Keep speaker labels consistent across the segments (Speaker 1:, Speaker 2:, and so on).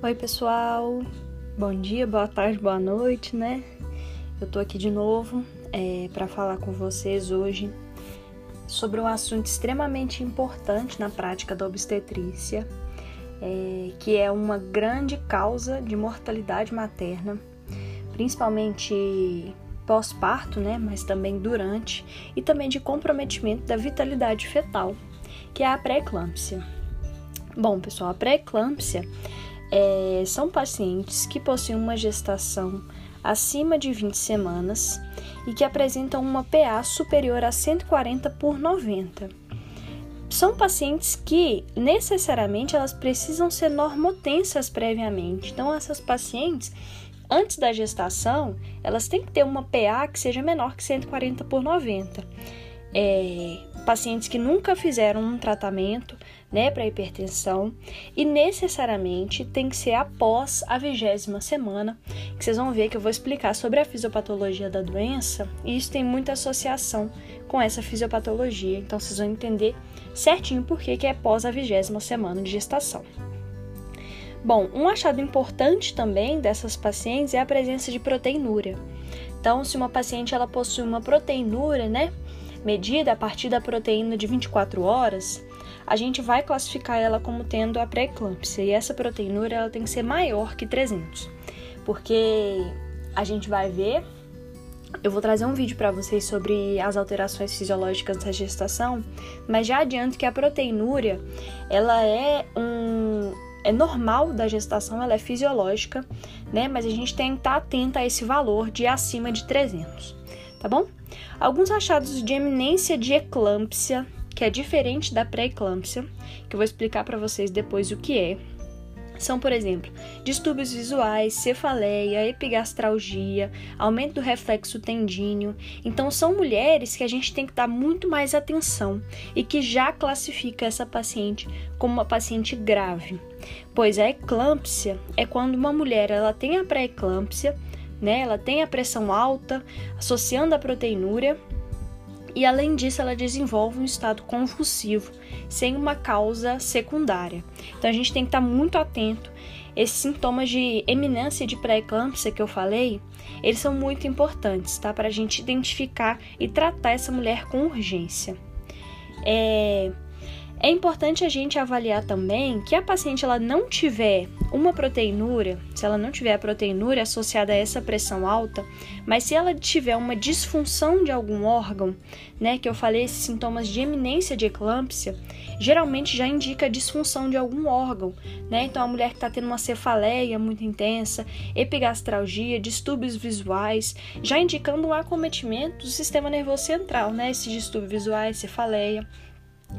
Speaker 1: Oi, pessoal. Bom dia, boa tarde, boa noite, né? Eu tô aqui de novo é, para falar com vocês hoje sobre um assunto extremamente importante na prática da obstetrícia, é, que é uma grande causa de mortalidade materna, principalmente pós-parto, né? Mas também durante e também de comprometimento da vitalidade fetal, que é a pré-eclâmpsia. Bom, pessoal, a pré-eclâmpsia é, são pacientes que possuem uma gestação acima de 20 semanas e que apresentam uma PA superior a 140 por 90. São pacientes que necessariamente elas precisam ser normotensas previamente. Então essas pacientes antes da gestação, elas têm que ter uma PA que seja menor que 140 por 90. É, pacientes que nunca fizeram um tratamento né, para hipertensão e necessariamente tem que ser após a vigésima semana, que vocês vão ver que eu vou explicar sobre a fisiopatologia da doença e isso tem muita associação com essa fisiopatologia, então vocês vão entender certinho por que, que é após a vigésima semana de gestação. Bom, um achado importante também dessas pacientes é a presença de proteinúria. Então, se uma paciente ela possui uma proteinúria, né, medida a partir da proteína de 24 horas, a gente vai classificar ela como tendo a pré-eclâmpsia e essa proteinúria ela tem que ser maior que 300, porque a gente vai ver eu vou trazer um vídeo para vocês sobre as alterações fisiológicas da gestação, mas já adianto que a proteinúria, ela é um é normal da gestação, ela é fisiológica, né? Mas a gente tem que estar atenta a esse valor de acima de 300, tá bom? Alguns achados de eminência de eclâmpsia que é diferente da pré-eclâmpsia, que eu vou explicar para vocês depois o que é. São, por exemplo, distúrbios visuais, cefaleia, epigastralgia, aumento do reflexo tendíneo. Então, são mulheres que a gente tem que dar muito mais atenção e que já classifica essa paciente como uma paciente grave. Pois a eclâmpsia é quando uma mulher ela tem a pré-eclâmpsia, né? Ela tem a pressão alta, associando a proteinúria e além disso ela desenvolve um estado convulsivo sem uma causa secundária. Então a gente tem que estar muito atento. Esses sintomas de eminência de pré-eclâmpsia que eu falei, eles são muito importantes, tá? Para a gente identificar e tratar essa mulher com urgência. É, é importante a gente avaliar também que a paciente ela não tiver uma proteinúria, se ela não tiver a proteinúria associada a essa pressão alta, mas se ela tiver uma disfunção de algum órgão, né, que eu falei esses sintomas de eminência de eclâmpsia, geralmente já indica disfunção de algum órgão, né? Então a mulher que está tendo uma cefaleia muito intensa, epigastralgia, distúrbios visuais, já indicando um acometimento do sistema nervoso central, né? Esses distúrbios visuais, cefaleia.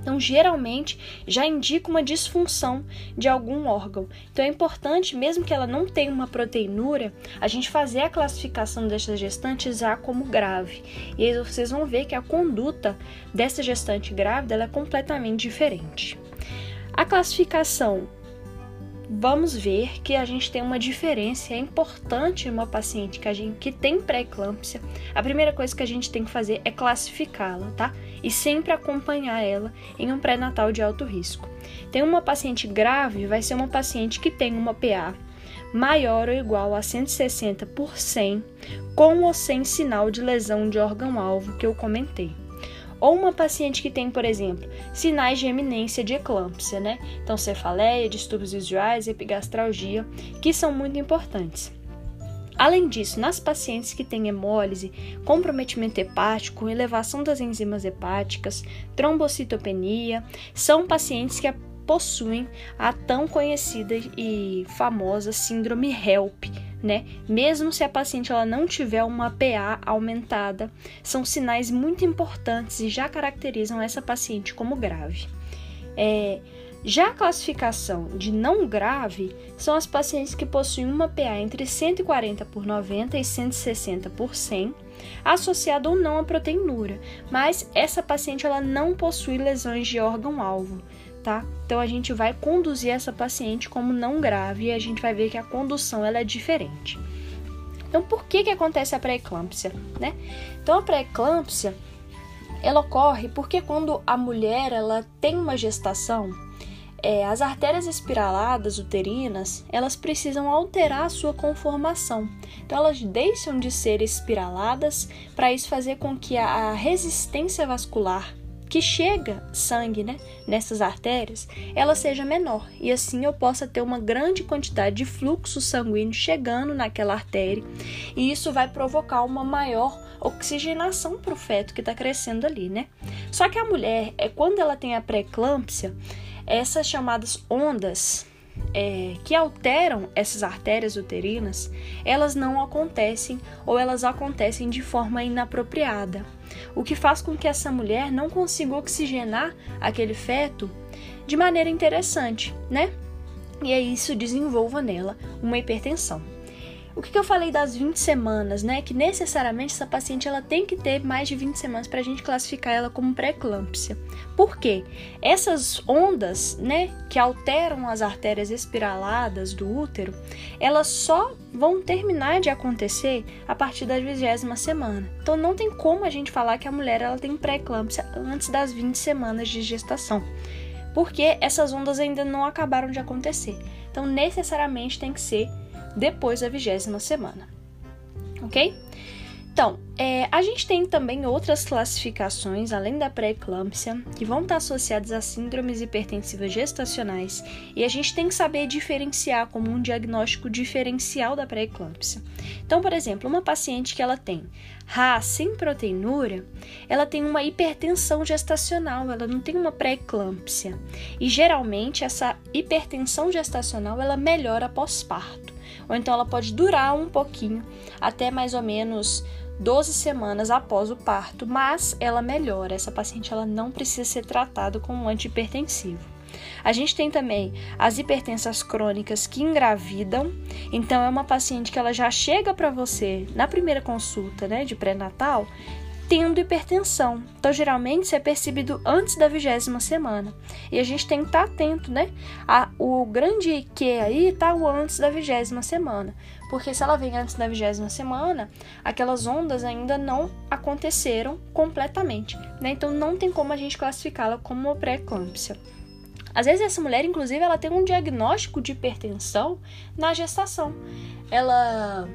Speaker 1: Então, geralmente, já indica uma disfunção de algum órgão. Então, é importante, mesmo que ela não tenha uma proteinúria, a gente fazer a classificação dessa gestante já como grave. E aí vocês vão ver que a conduta dessa gestante grávida é completamente diferente. A classificação vamos ver que a gente tem uma diferença. Importante uma paciente que, a gente, que tem pré-eclâmpsia, a primeira coisa que a gente tem que fazer é classificá-la, tá? E sempre acompanhar ela em um pré-natal de alto risco. Tem uma paciente grave, vai ser uma paciente que tem uma PA maior ou igual a 160 por 100, com ou sem sinal de lesão de órgão-alvo que eu comentei ou uma paciente que tem, por exemplo, sinais de eminência de eclâmpsia, né? Então, cefaleia, distúrbios visuais, epigastralgia, que são muito importantes. Além disso, nas pacientes que têm hemólise, comprometimento hepático, elevação das enzimas hepáticas, trombocitopenia, são pacientes que possuem a tão conhecida e famosa síndrome HELP, né? Mesmo se a paciente ela não tiver uma PA aumentada, são sinais muito importantes e já caracterizam essa paciente como grave. É, já a classificação de não grave são as pacientes que possuem uma PA entre 140 por 90 e 160 por 100, associada ou não à proteinúria, mas essa paciente ela não possui lesões de órgão-alvo tá? Então a gente vai conduzir essa paciente como não grave e a gente vai ver que a condução ela é diferente. Então por que que acontece a pré-eclâmpsia, né? Então a pré-eclâmpsia ela ocorre porque quando a mulher ela tem uma gestação é, as artérias espiraladas uterinas, elas precisam alterar a sua conformação. Então, elas deixam de ser espiraladas para isso fazer com que a resistência vascular que chega sangue né, nessas artérias, ela seja menor. E assim eu possa ter uma grande quantidade de fluxo sanguíneo chegando naquela artéria. E isso vai provocar uma maior oxigenação para o feto que está crescendo ali, né? Só que a mulher, é quando ela tem a pré-eclâmpsia, essas chamadas ondas é, que alteram essas artérias uterinas, elas não acontecem ou elas acontecem de forma inapropriada, o que faz com que essa mulher não consiga oxigenar aquele feto de maneira interessante, né? E aí isso desenvolva nela uma hipertensão. O que, que, eu falei das 20 semanas, né? Que necessariamente essa paciente ela tem que ter mais de 20 semanas para a gente classificar ela como pré-eclâmpsia. Por quê? Essas ondas, né, que alteram as artérias espiraladas do útero, elas só vão terminar de acontecer a partir da vigésima semana. Então não tem como a gente falar que a mulher ela tem pré-eclâmpsia antes das 20 semanas de gestação. Porque essas ondas ainda não acabaram de acontecer. Então necessariamente tem que ser depois da vigésima semana. Ok? Então, é, a gente tem também outras classificações, além da pré-eclâmpsia, que vão estar associadas a síndromes hipertensivas gestacionais, e a gente tem que saber diferenciar como um diagnóstico diferencial da pré-eclâmpsia. Então, por exemplo, uma paciente que ela tem RA sem proteinúria, ela tem uma hipertensão gestacional, ela não tem uma pré-eclâmpsia. E geralmente essa hipertensão gestacional ela melhora pós-parto ou então ela pode durar um pouquinho, até mais ou menos 12 semanas após o parto, mas ela melhora. Essa paciente ela não precisa ser tratada com um antihipertensivo. A gente tem também as hipertensas crônicas que engravidam. Então é uma paciente que ela já chega para você na primeira consulta, né, de pré-natal, tendo hipertensão. Então, geralmente, isso é percebido antes da vigésima semana. E a gente tem que estar atento, né? A, o grande que aí está o antes da vigésima semana. Porque se ela vem antes da vigésima semana, aquelas ondas ainda não aconteceram completamente, né? Então, não tem como a gente classificá-la como pré-eclâmpsia. Às vezes essa mulher, inclusive, ela tem um diagnóstico de hipertensão na gestação. Ela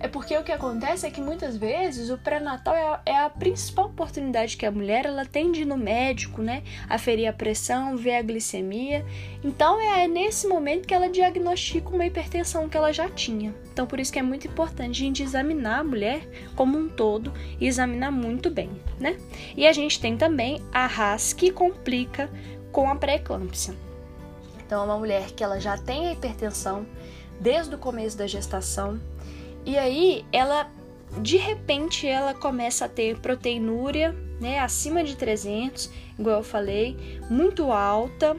Speaker 1: é porque o que acontece é que muitas vezes o pré-natal é, a, é a principal oportunidade que a mulher ela tem de ir no médico, né? Aferir a pressão, ver a glicemia. Então é nesse momento que ela diagnostica uma hipertensão que ela já tinha. Então por isso que é muito importante a gente examinar a mulher como um todo e examinar muito bem, né? E a gente tem também a RAS que complica com a pré-eclâmpsia. Então é uma mulher que ela já tem a hipertensão desde o começo da gestação e aí ela de repente ela começa a ter proteinúria, né, acima de 300, igual eu falei, muito alta,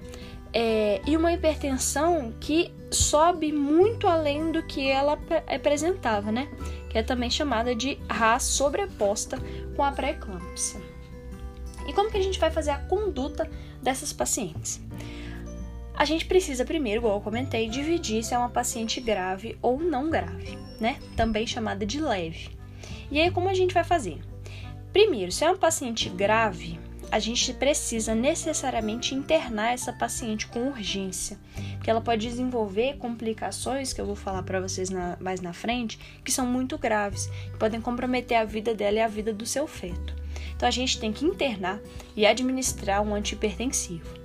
Speaker 1: é, e uma hipertensão que sobe muito além do que ela apresentava, né, que é também chamada de RAS sobreposta com a pré-eclâmpsia. E como que a gente vai fazer a conduta dessas pacientes? A gente precisa primeiro, igual eu comentei, dividir se é uma paciente grave ou não grave, né? Também chamada de leve. E aí, como a gente vai fazer? Primeiro, se é uma paciente grave, a gente precisa necessariamente internar essa paciente com urgência, porque ela pode desenvolver complicações que eu vou falar para vocês na, mais na frente, que são muito graves, que podem comprometer a vida dela e a vida do seu feto. Então a gente tem que internar e administrar um antihipertensivo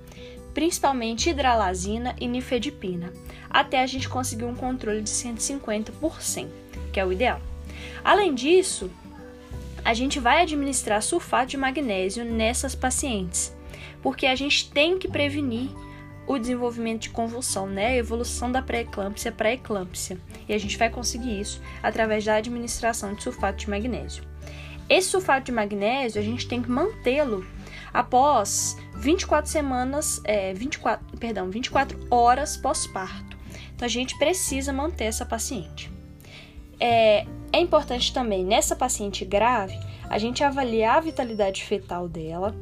Speaker 1: principalmente hidralazina e nifedipina, até a gente conseguir um controle de 150 por 100, que é o ideal. Além disso, a gente vai administrar sulfato de magnésio nessas pacientes, porque a gente tem que prevenir o desenvolvimento de convulsão, né? A evolução da pré-eclâmpsia para eclâmpsia. E a gente vai conseguir isso através da administração de sulfato de magnésio. Esse sulfato de magnésio, a gente tem que mantê-lo após 24 semanas, é, 24, perdão, 24 horas pós-parto. Então a gente precisa manter essa paciente. É, é importante também nessa paciente grave a gente avaliar a vitalidade fetal dela,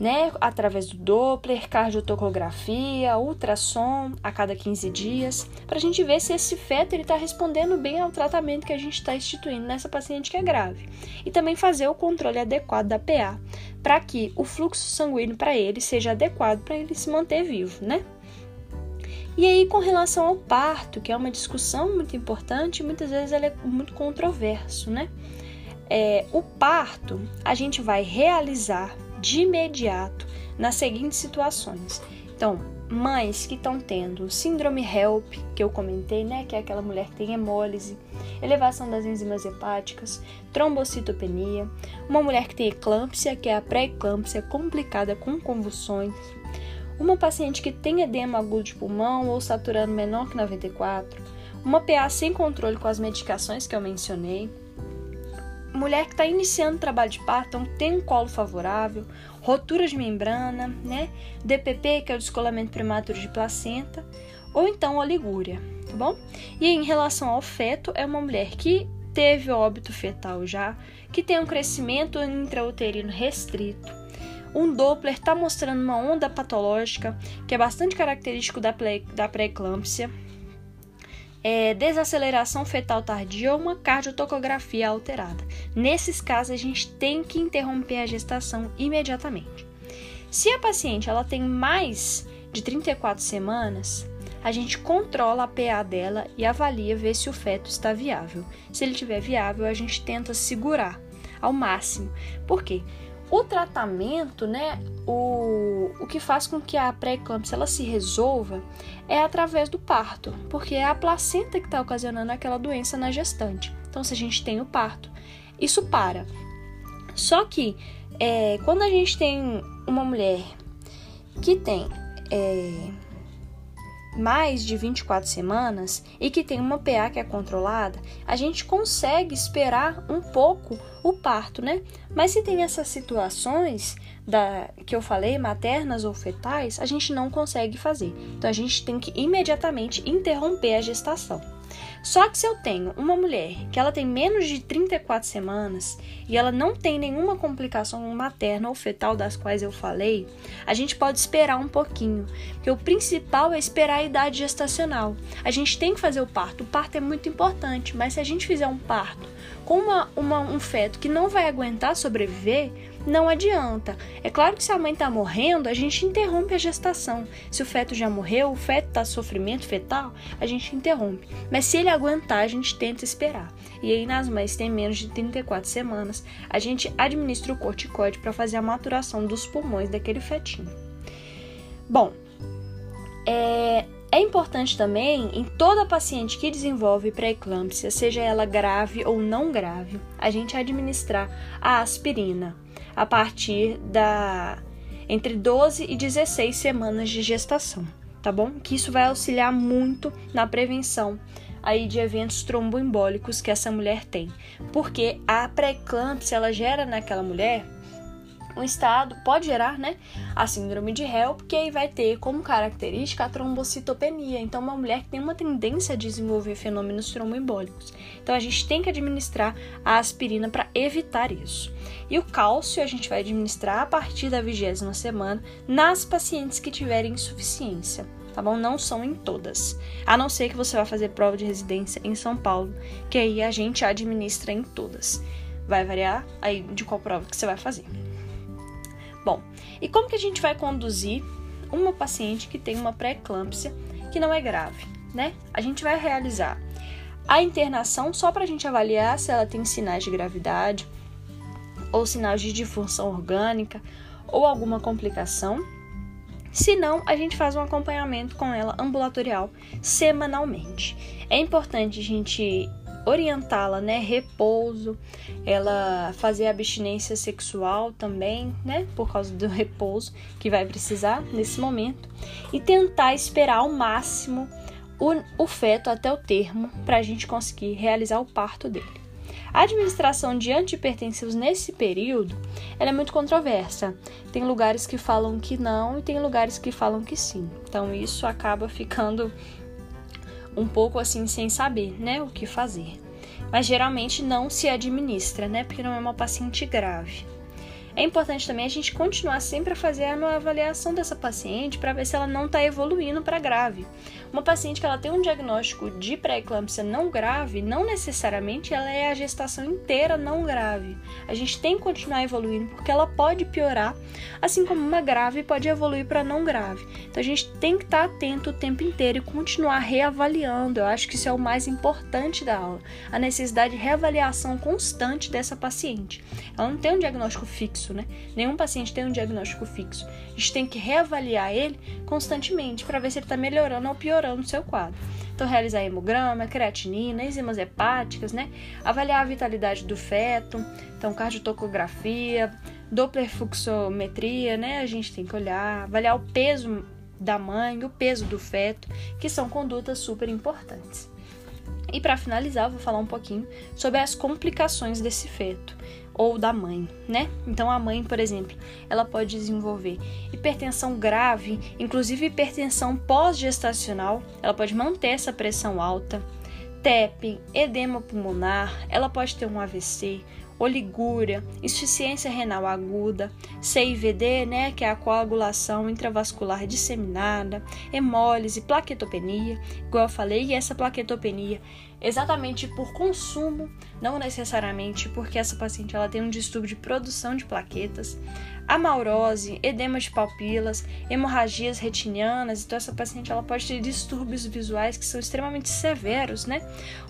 Speaker 1: né, através do Doppler, cardiotocografia, ultrassom a cada 15 dias, para a gente ver se esse feto está respondendo bem ao tratamento que a gente está instituindo nessa paciente que é grave. E também fazer o controle adequado da PA, para que o fluxo sanguíneo para ele seja adequado para ele se manter vivo, né? E aí, com relação ao parto, que é uma discussão muito importante, muitas vezes ela é muito controverso, né? É, o parto a gente vai realizar de imediato nas seguintes situações. Então, mães que estão tendo síndrome HELP, que eu comentei, né, que é aquela mulher que tem hemólise, elevação das enzimas hepáticas, trombocitopenia, uma mulher que tem eclâmpsia, que é a pré-eclâmpsia complicada com convulsões, uma paciente que tem edema agudo de pulmão ou saturando menor que 94, uma PA sem controle com as medicações que eu mencionei, mulher que está iniciando o trabalho de parto, então tem um colo favorável, rotura de membrana, né? DPP, que é o descolamento prematuro de placenta, ou então oligúria, tá bom? E em relação ao feto, é uma mulher que teve óbito fetal já, que tem um crescimento intrauterino restrito. Um Doppler está mostrando uma onda patológica que é bastante característico da pré-eclâmpsia, é, desaceleração fetal tardia ou uma cardiotocografia alterada. Nesses casos, a gente tem que interromper a gestação imediatamente. Se a paciente ela tem mais de 34 semanas, a gente controla a PA dela e avalia ver se o feto está viável. Se ele estiver viável, a gente tenta segurar ao máximo. Por quê? O tratamento, né, o, o que faz com que a pré-eclâmpsia ela se resolva é através do parto, porque é a placenta que está ocasionando aquela doença na gestante. Então, se a gente tem o parto, isso para. Só que é, quando a gente tem uma mulher que tem é, mais de 24 semanas e que tem uma PA que é controlada, a gente consegue esperar um pouco o parto, né? Mas se tem essas situações da que eu falei, maternas ou fetais, a gente não consegue fazer. Então a gente tem que imediatamente interromper a gestação. Só que se eu tenho uma mulher que ela tem menos de 34 semanas e ela não tem nenhuma complicação materna ou fetal das quais eu falei, a gente pode esperar um pouquinho, porque o principal é esperar a idade gestacional. A gente tem que fazer o parto. O parto é muito importante, mas se a gente fizer um parto com uma, uma, um feto que não vai aguentar sobreviver, não adianta. É claro que se a mãe está morrendo, a gente interrompe a gestação. Se o feto já morreu, o feto está sofrimento fetal, a gente interrompe. Mas se ele aguentar, a gente tenta esperar. E aí, nas mães têm menos de 34 semanas, a gente administra o corticóide para fazer a maturação dos pulmões daquele fetinho. Bom, é, é importante também, em toda paciente que desenvolve pré-eclâmpsia, seja ela grave ou não grave, a gente administrar a aspirina a partir da entre 12 e 16 semanas de gestação, tá bom? Que isso vai auxiliar muito na prevenção aí de eventos tromboembólicos que essa mulher tem, porque a pré-eclâmpsia ela gera naquela mulher um estado pode gerar, né, a síndrome de HELP, que aí vai ter como característica a trombocitopenia. Então, uma mulher que tem uma tendência a desenvolver fenômenos tromboembólicos. Então, a gente tem que administrar a aspirina para evitar isso. E o cálcio a gente vai administrar a partir da vigésima semana nas pacientes que tiverem insuficiência. Tá bom? Não são em todas. A não ser que você vá fazer prova de residência em São Paulo, que aí a gente administra em todas. Vai variar aí de qual prova que você vai fazer. Bom, e como que a gente vai conduzir uma paciente que tem uma pré-eclâmpsia que não é grave, né? A gente vai realizar a internação só para a gente avaliar se ela tem sinais de gravidade ou sinais de disfunção orgânica ou alguma complicação. Se não, a gente faz um acompanhamento com ela ambulatorial semanalmente. É importante a gente orientá-la, né, repouso, ela fazer abstinência sexual também, né, por causa do repouso que vai precisar nesse momento e tentar esperar ao máximo o, o feto até o termo para a gente conseguir realizar o parto dele. A administração de antihipertensivos nesse período é muito controversa. Tem lugares que falam que não e tem lugares que falam que sim. Então isso acaba ficando um pouco assim sem saber, né, o que fazer. Mas geralmente não se administra, né, porque não é uma paciente grave. É importante também a gente continuar sempre a fazer a avaliação dessa paciente para ver se ela não está evoluindo para grave. Uma paciente que ela tem um diagnóstico de pré-eclâmpsia não grave, não necessariamente ela é a gestação inteira não grave. A gente tem que continuar evoluindo porque ela pode piorar, assim como uma grave pode evoluir para não grave. Então a gente tem que estar tá atento o tempo inteiro e continuar reavaliando. Eu acho que isso é o mais importante da aula. A necessidade de reavaliação constante dessa paciente. Ela não tem um diagnóstico fixo, né? Nenhum paciente tem um diagnóstico fixo. A gente tem que reavaliar ele constantemente para ver se ele está melhorando ou piorando o seu quadro. Então, realizar hemograma, creatinina, enzimas hepáticas, né? Avaliar a vitalidade do feto, então, cardiotocografia, doppler fluxometria, né? A gente tem que olhar, avaliar o peso da mãe, o peso do feto, que são condutas super importantes. E para finalizar, vou falar um pouquinho sobre as complicações desse feto ou da mãe, né? Então a mãe, por exemplo, ela pode desenvolver hipertensão grave, inclusive hipertensão pós-gestacional, ela pode manter essa pressão alta, TEP, edema pulmonar, ela pode ter um AVC, oligúria, insuficiência renal aguda, CIVD, né, que é a coagulação intravascular disseminada, hemólise, plaquetopenia, igual eu falei, e essa plaquetopenia exatamente por consumo, não necessariamente porque essa paciente ela tem um distúrbio de produção de plaquetas, amaurose, edema de papilas, hemorragias retinianas, então essa paciente ela pode ter distúrbios visuais que são extremamente severos, né?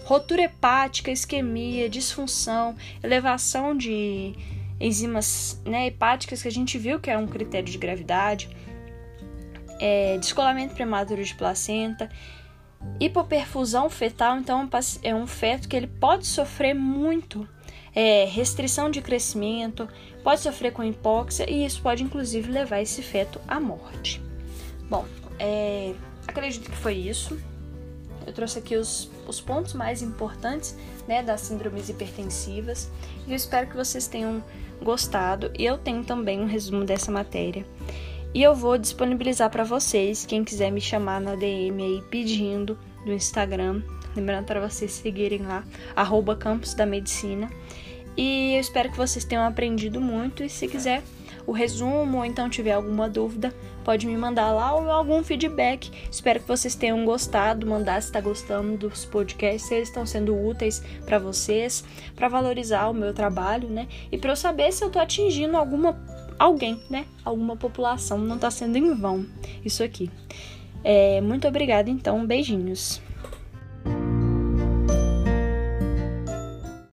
Speaker 1: Rotura hepática, isquemia, disfunção, elevação de enzimas né, hepáticas que a gente viu que é um critério de gravidade, é, descolamento prematuro de placenta, Hipoperfusão fetal, então, é um feto que ele pode sofrer muito é, restrição de crescimento, pode sofrer com hipóxia e isso pode inclusive levar esse feto à morte. Bom, é, acredito que foi isso. Eu trouxe aqui os, os pontos mais importantes né, das síndromes hipertensivas e eu espero que vocês tenham gostado. E eu tenho também um resumo dessa matéria. E eu vou disponibilizar para vocês, quem quiser me chamar na DM aí pedindo do Instagram. Lembrando para vocês seguirem lá, arroba da Medicina. E eu espero que vocês tenham aprendido muito. E se quiser o resumo ou então tiver alguma dúvida, pode me mandar lá ou algum feedback. Espero que vocês tenham gostado, mandar se está gostando dos podcasts, se eles estão sendo úteis para vocês, para valorizar o meu trabalho, né? E para eu saber se eu estou atingindo alguma alguém, né? Alguma população, não está sendo em vão isso aqui. É, muito obrigada, então, beijinhos.